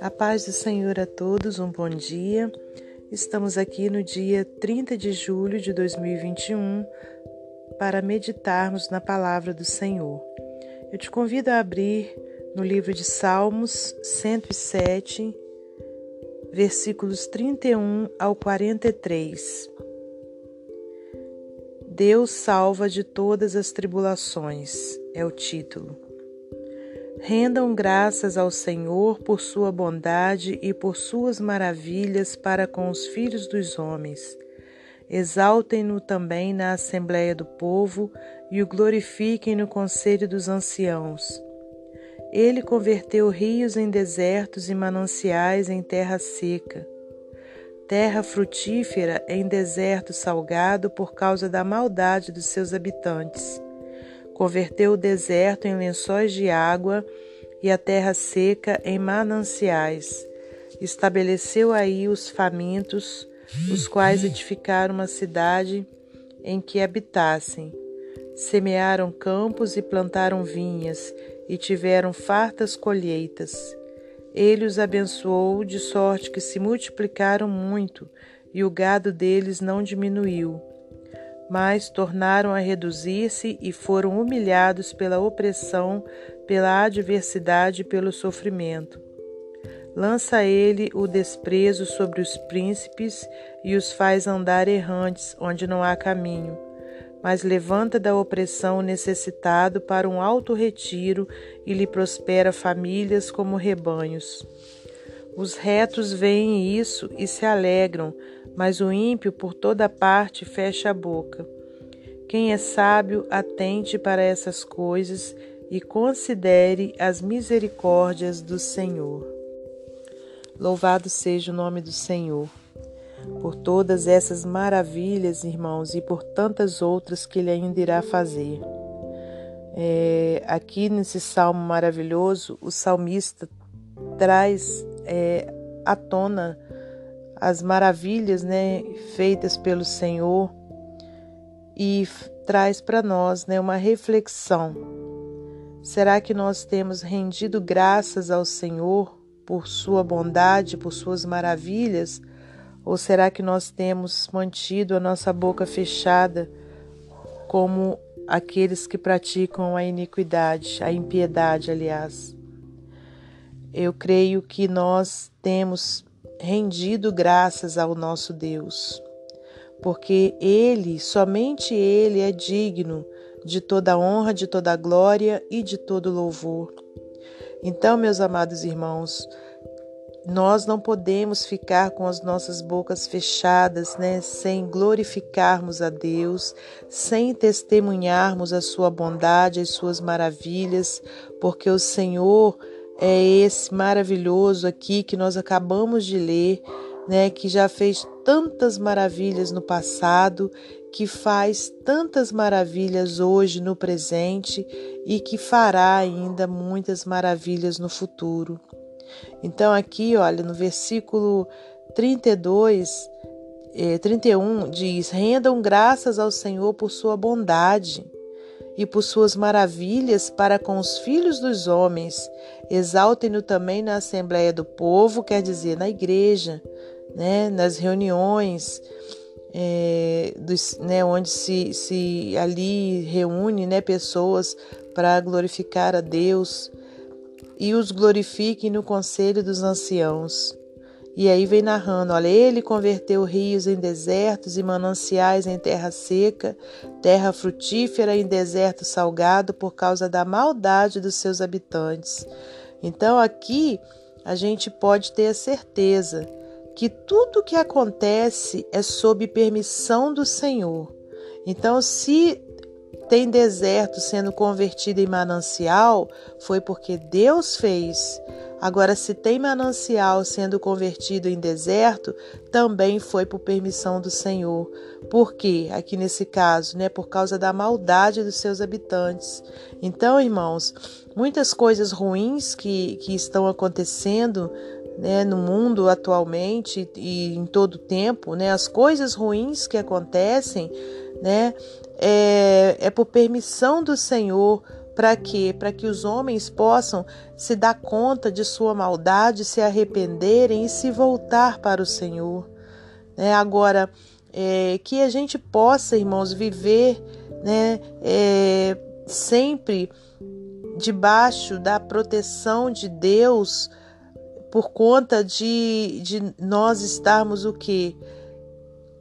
A paz do Senhor a todos, um bom dia. Estamos aqui no dia 30 de julho de 2021 para meditarmos na palavra do Senhor. Eu te convido a abrir no livro de Salmos 107, versículos 31 ao 43. Deus salva de todas as tribulações é o título. Rendam graças ao Senhor por sua bondade e por suas maravilhas para com os filhos dos homens. Exaltem-no também na assembléia do povo e o glorifiquem no conselho dos anciãos. Ele converteu rios em desertos e mananciais em terra seca, terra frutífera em deserto salgado por causa da maldade dos seus habitantes. Converteu o deserto em lençóis de água e a terra seca em mananciais. Estabeleceu aí os famintos, os quais edificaram uma cidade em que habitassem. Semearam campos e plantaram vinhas, e tiveram fartas colheitas. Ele os abençoou de sorte que se multiplicaram muito, e o gado deles não diminuiu mas tornaram a reduzir-se e foram humilhados pela opressão, pela adversidade e pelo sofrimento. Lança ele o desprezo sobre os príncipes e os faz andar errantes onde não há caminho. Mas levanta da opressão o necessitado para um alto retiro e lhe prospera famílias como rebanhos. Os retos veem isso e se alegram, mas o ímpio por toda parte fecha a boca. Quem é sábio, atente para essas coisas e considere as misericórdias do Senhor. Louvado seja o nome do Senhor, por todas essas maravilhas, irmãos, e por tantas outras que Ele ainda irá fazer. É, aqui nesse salmo maravilhoso, o salmista traz é, à tona as maravilhas né, feitas pelo Senhor e traz para nós né, uma reflexão. Será que nós temos rendido graças ao Senhor por sua bondade, por suas maravilhas? Ou será que nós temos mantido a nossa boca fechada como aqueles que praticam a iniquidade, a impiedade, aliás? Eu creio que nós temos rendido graças ao nosso Deus, porque Ele, somente Ele é digno de toda honra, de toda glória e de todo louvor. Então, meus amados irmãos, nós não podemos ficar com as nossas bocas fechadas, né, sem glorificarmos a Deus, sem testemunharmos a sua bondade, as suas maravilhas, porque o Senhor é esse maravilhoso aqui que nós acabamos de ler, né, que já fez tantas maravilhas no passado, que faz tantas maravilhas hoje no presente e que fará ainda muitas maravilhas no futuro. Então aqui, olha, no versículo 32, eh, 31 diz: "Rendam graças ao Senhor por sua bondade." e por suas maravilhas para com os filhos dos homens. Exaltem-no também na Assembleia do Povo, quer dizer, na igreja, né, nas reuniões, é, dos, né, onde se, se ali reúne né, pessoas para glorificar a Deus e os glorifiquem no conselho dos anciãos. E aí vem narrando: olha, ele converteu rios em desertos e mananciais em terra seca, terra frutífera em deserto salgado por causa da maldade dos seus habitantes. Então aqui a gente pode ter a certeza que tudo que acontece é sob permissão do Senhor. Então, se tem deserto sendo convertido em manancial, foi porque Deus fez. Agora, se tem manancial sendo convertido em deserto, também foi por permissão do Senhor. Por quê? Aqui nesse caso, né? Por causa da maldade dos seus habitantes. Então, irmãos, muitas coisas ruins que, que estão acontecendo né, no mundo atualmente e em todo o tempo, né, as coisas ruins que acontecem, né, é, é por permissão do Senhor Para quê? Para que os homens possam se dar conta de sua maldade, se arrependerem e se voltar para o Senhor. É, agora, é, que a gente possa, irmãos, viver né, é, sempre debaixo da proteção de Deus por conta de, de nós estarmos o que?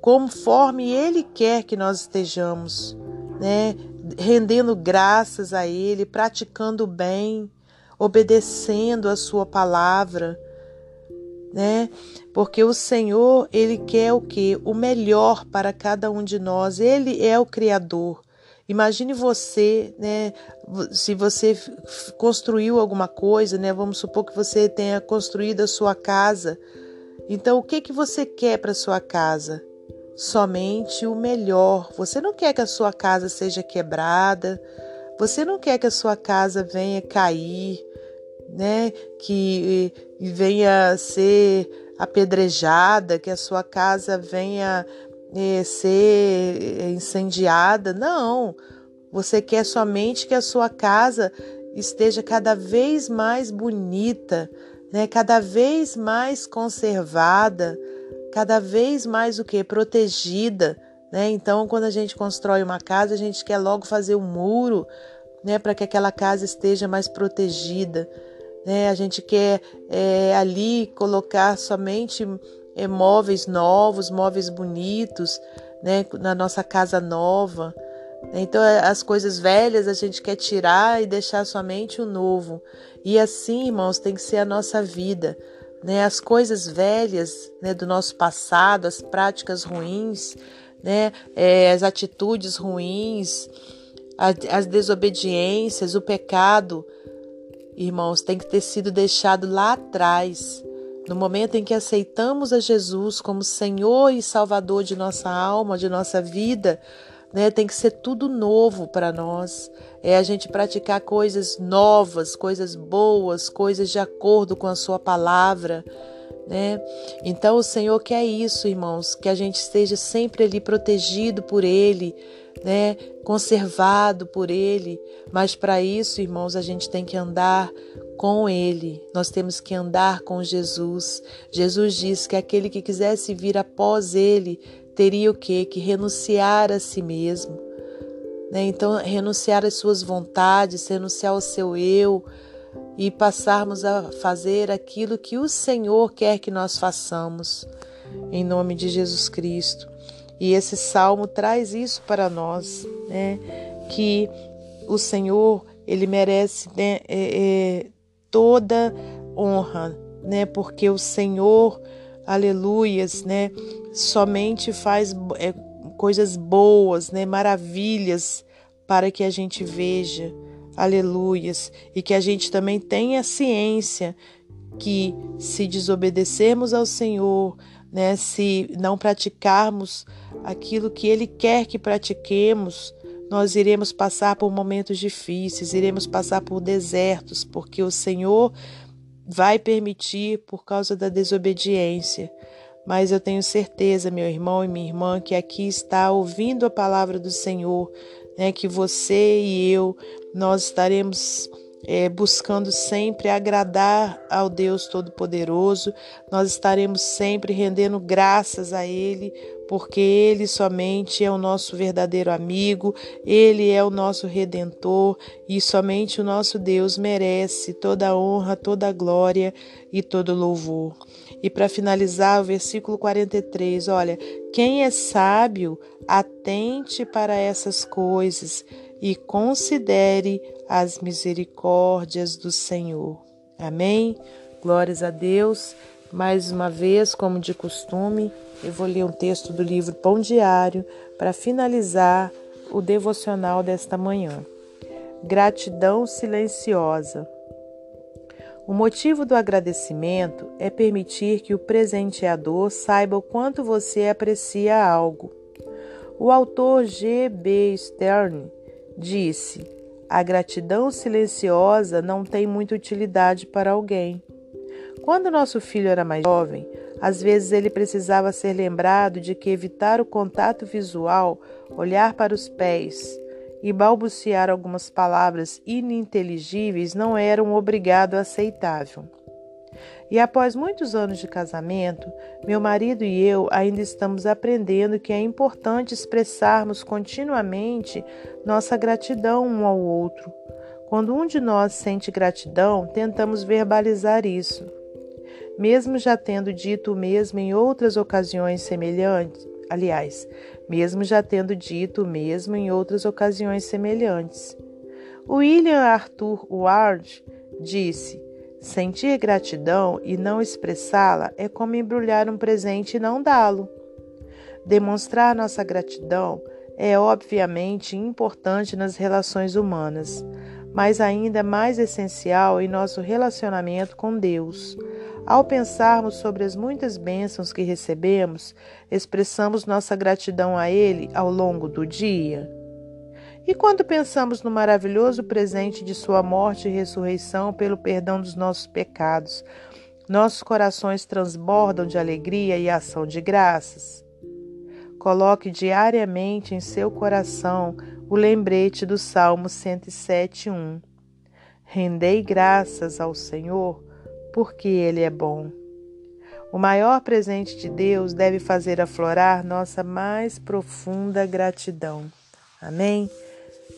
Conforme Ele quer que nós estejamos, né? Rendendo graças a Ele, praticando o bem, obedecendo a Sua palavra, né? Porque o Senhor, Ele quer o que? O melhor para cada um de nós. Ele é o Criador. Imagine você, né? Se você construiu alguma coisa, né? Vamos supor que você tenha construído a sua casa. Então, o que que você quer para sua casa? Somente o melhor. Você não quer que a sua casa seja quebrada. Você não quer que a sua casa venha cair, né? Que venha ser apedrejada, que a sua casa venha é, ser incendiada. Não. Você quer somente que a sua casa esteja cada vez mais bonita, né? cada vez mais conservada, cada vez mais o que? Protegida. Né? Então, quando a gente constrói uma casa, a gente quer logo fazer um muro né? para que aquela casa esteja mais protegida. Né? A gente quer é, ali colocar somente é, móveis novos, móveis bonitos, né, na nossa casa nova. Então, é, as coisas velhas a gente quer tirar e deixar somente o novo. E assim, irmãos, tem que ser a nossa vida. Né? As coisas velhas né, do nosso passado, as práticas ruins, né, é, as atitudes ruins, as desobediências, o pecado, irmãos, tem que ter sido deixado lá atrás. No momento em que aceitamos a Jesus como Senhor e Salvador de nossa alma, de nossa vida, né, tem que ser tudo novo para nós. É a gente praticar coisas novas, coisas boas, coisas de acordo com a Sua palavra. Né? Então o Senhor quer isso, irmãos, que a gente esteja sempre ali protegido por Ele, né? conservado por Ele. Mas para isso, irmãos, a gente tem que andar com Ele. Nós temos que andar com Jesus. Jesus disse que aquele que quisesse vir após Ele teria o quê? Que renunciar a si mesmo. Né? Então, renunciar às suas vontades, renunciar ao seu eu e passarmos a fazer aquilo que o Senhor quer que nós façamos, em nome de Jesus Cristo. E esse salmo traz isso para nós, né? Que o Senhor ele merece né, é, é, toda honra, né? Porque o Senhor, aleluias, né? Somente faz é, coisas boas, né? Maravilhas para que a gente veja, aleluias, e que a gente também tenha ciência que se desobedecermos ao Senhor, né? Se não praticarmos aquilo que Ele quer que pratiquemos, nós iremos passar por momentos difíceis, iremos passar por desertos, porque o Senhor vai permitir por causa da desobediência. Mas eu tenho certeza, meu irmão e minha irmã, que aqui está ouvindo a palavra do Senhor, né, que você e eu, nós estaremos é, buscando sempre agradar ao Deus Todo-Poderoso, nós estaremos sempre rendendo graças a Ele, porque Ele somente é o nosso verdadeiro amigo, Ele é o nosso redentor e somente o nosso Deus merece toda a honra, toda a glória e todo louvor. E para finalizar, o versículo 43, olha: quem é sábio, atente para essas coisas e considere as misericórdias do Senhor. Amém? Glórias a Deus. Mais uma vez, como de costume, eu vou ler um texto do livro Pão Diário para finalizar o devocional desta manhã. Gratidão silenciosa. O motivo do agradecimento é permitir que o presenteador saiba o quanto você aprecia algo. O autor G. B. Stern disse: A gratidão silenciosa não tem muita utilidade para alguém. Quando nosso filho era mais jovem, às vezes ele precisava ser lembrado de que evitar o contato visual, olhar para os pés e balbuciar algumas palavras ininteligíveis não era um obrigado aceitável. E após muitos anos de casamento, meu marido e eu ainda estamos aprendendo que é importante expressarmos continuamente nossa gratidão um ao outro. Quando um de nós sente gratidão, tentamos verbalizar isso. Mesmo já tendo dito o mesmo em outras ocasiões semelhantes, aliás, mesmo já tendo dito o mesmo em outras ocasiões semelhantes. William Arthur Ward disse: Sentir gratidão e não expressá-la é como embrulhar um presente e não dá-lo. Demonstrar nossa gratidão é obviamente importante nas relações humanas, mas ainda mais essencial em nosso relacionamento com Deus. Ao pensarmos sobre as muitas bênçãos que recebemos, expressamos nossa gratidão a Ele ao longo do dia. E quando pensamos no maravilhoso presente de Sua morte e ressurreição pelo perdão dos nossos pecados, nossos corações transbordam de alegria e ação de graças. Coloque diariamente em seu coração o lembrete do Salmo 107:1. Rendei graças ao Senhor, porque ele é bom. O maior presente de Deus deve fazer aflorar nossa mais profunda gratidão. Amém.